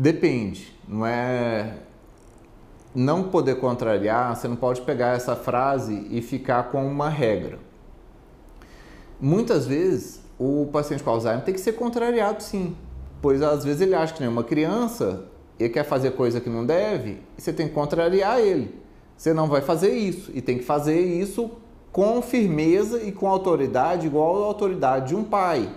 Depende, não é não poder contrariar, você não pode pegar essa frase e ficar com uma regra. Muitas vezes o paciente com Alzheimer tem que ser contrariado sim, pois às vezes ele acha que nem uma criança, ele quer fazer coisa que não deve, e você tem que contrariar ele. Você não vai fazer isso e tem que fazer isso com firmeza e com autoridade igual a autoridade de um pai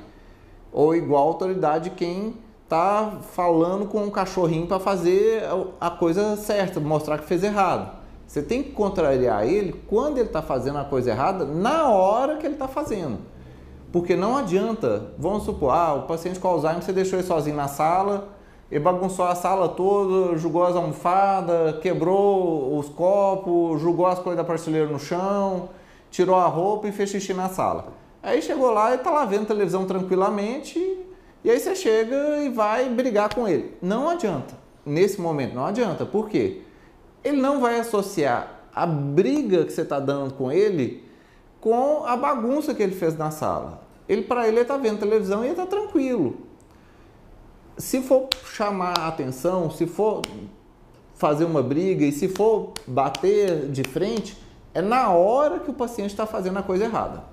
ou igual a autoridade de quem está falando com um cachorrinho para fazer a coisa certa, mostrar que fez errado. Você tem que contrariar ele quando ele está fazendo a coisa errada, na hora que ele está fazendo. Porque não adianta, vamos supor, ah, o paciente com Alzheimer, você deixou ele sozinho na sala, ele bagunçou a sala toda, jogou as almofadas, quebrou os copos, jogou as coisas da prateleira no chão, tirou a roupa e fez xixi na sala. Aí chegou lá e está lá vendo televisão tranquilamente e aí você chega e vai brigar com ele. Não adianta. Nesse momento não adianta. Por quê? Ele não vai associar a briga que você está dando com ele com a bagunça que ele fez na sala. Ele para ele está vendo televisão e está tranquilo. Se for chamar a atenção, se for fazer uma briga e se for bater de frente, é na hora que o paciente está fazendo a coisa errada.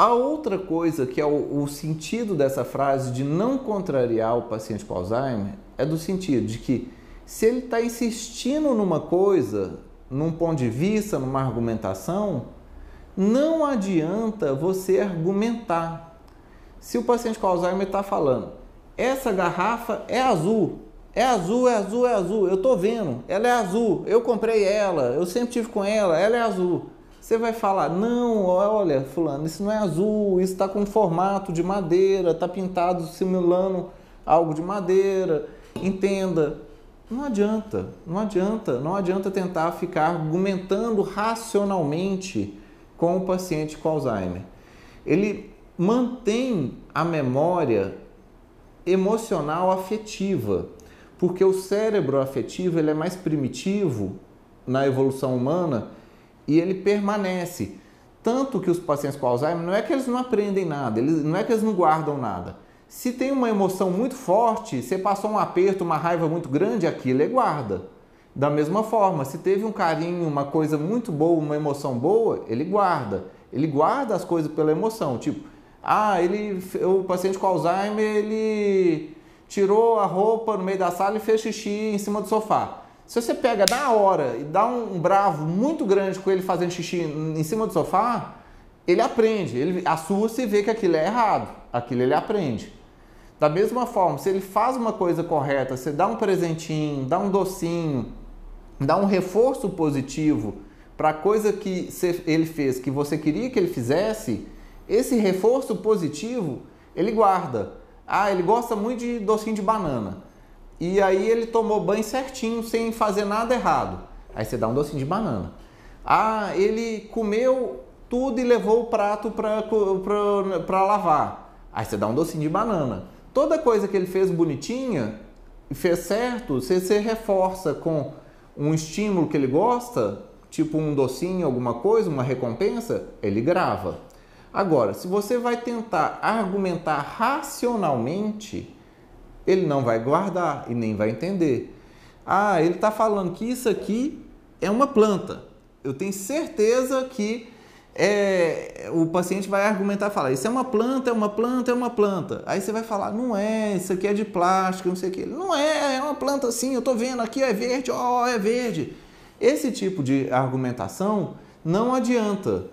A outra coisa que é o, o, sentido dessa frase de não contrariar o paciente com Alzheimer é do sentido de que se ele está insistindo numa coisa, num ponto de vista, numa argumentação, não adianta você argumentar. Se o paciente com Alzheimer está falando, essa garrafa é azul, é azul, é azul, é azul, eu estou vendo, ela é azul, eu comprei ela, eu sempre tive com ela, ela é azul. Você vai falar, não, olha, fulano, isso não é azul, isso está com formato de madeira, está pintado simulando algo de madeira. Entenda, não adianta, não adianta, não adianta tentar ficar argumentando racionalmente com o paciente com Alzheimer. Ele mantém a memória emocional afetiva, porque o cérebro afetivo ele é mais primitivo na evolução humana e ele permanece. Tanto que os pacientes com Alzheimer não é que eles não aprendem nada, eles, não é que eles não guardam nada. Se tem uma emoção muito forte, você passou um aperto, uma raiva muito grande, aquilo ele guarda. Da mesma forma, se teve um carinho, uma coisa muito boa, uma emoção boa, ele guarda. Ele guarda as coisas pela emoção. Tipo, ah, ele, o paciente com Alzheimer, ele tirou a roupa no meio da sala e fez xixi em cima do sofá. Se você pega na hora e dá um bravo muito grande com ele fazendo xixi em cima do sofá, ele aprende, ele assusta e vê que aquilo é errado. Aquilo ele aprende. Da mesma forma, se ele faz uma coisa correta, você dá um presentinho, dá um docinho, dá um reforço positivo para a coisa que ele fez, que você queria que ele fizesse, esse reforço positivo ele guarda. Ah, ele gosta muito de docinho de banana e aí ele tomou banho certinho, sem fazer nada errado. Aí você dá um docinho de banana. Ah, ele comeu tudo e levou o prato para lavar. Aí você dá um docinho de banana. Toda coisa que ele fez bonitinha, fez certo, você, você reforça com um estímulo que ele gosta, tipo um docinho, alguma coisa, uma recompensa, ele grava. Agora, se você vai tentar argumentar racionalmente, ele não vai guardar e nem vai entender. Ah, ele está falando que isso aqui é uma planta. Eu tenho certeza que é, o paciente vai argumentar, falar, isso é uma planta, é uma planta, é uma planta. Aí você vai falar, não é, isso aqui é de plástico, não sei o que. Não é, é uma planta sim, eu estou vendo aqui, é verde, ó, oh, é verde. Esse tipo de argumentação não adianta.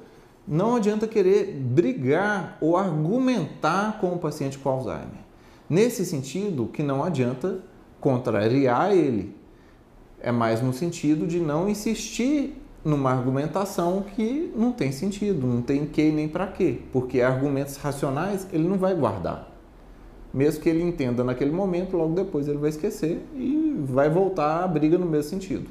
Não adianta querer brigar ou argumentar com o paciente com Alzheimer. Nesse sentido, que não adianta contrariar ele. É mais no sentido de não insistir numa argumentação que não tem sentido, não tem que nem para quê, porque argumentos racionais ele não vai guardar. Mesmo que ele entenda naquele momento, logo depois ele vai esquecer e vai voltar a briga no mesmo sentido.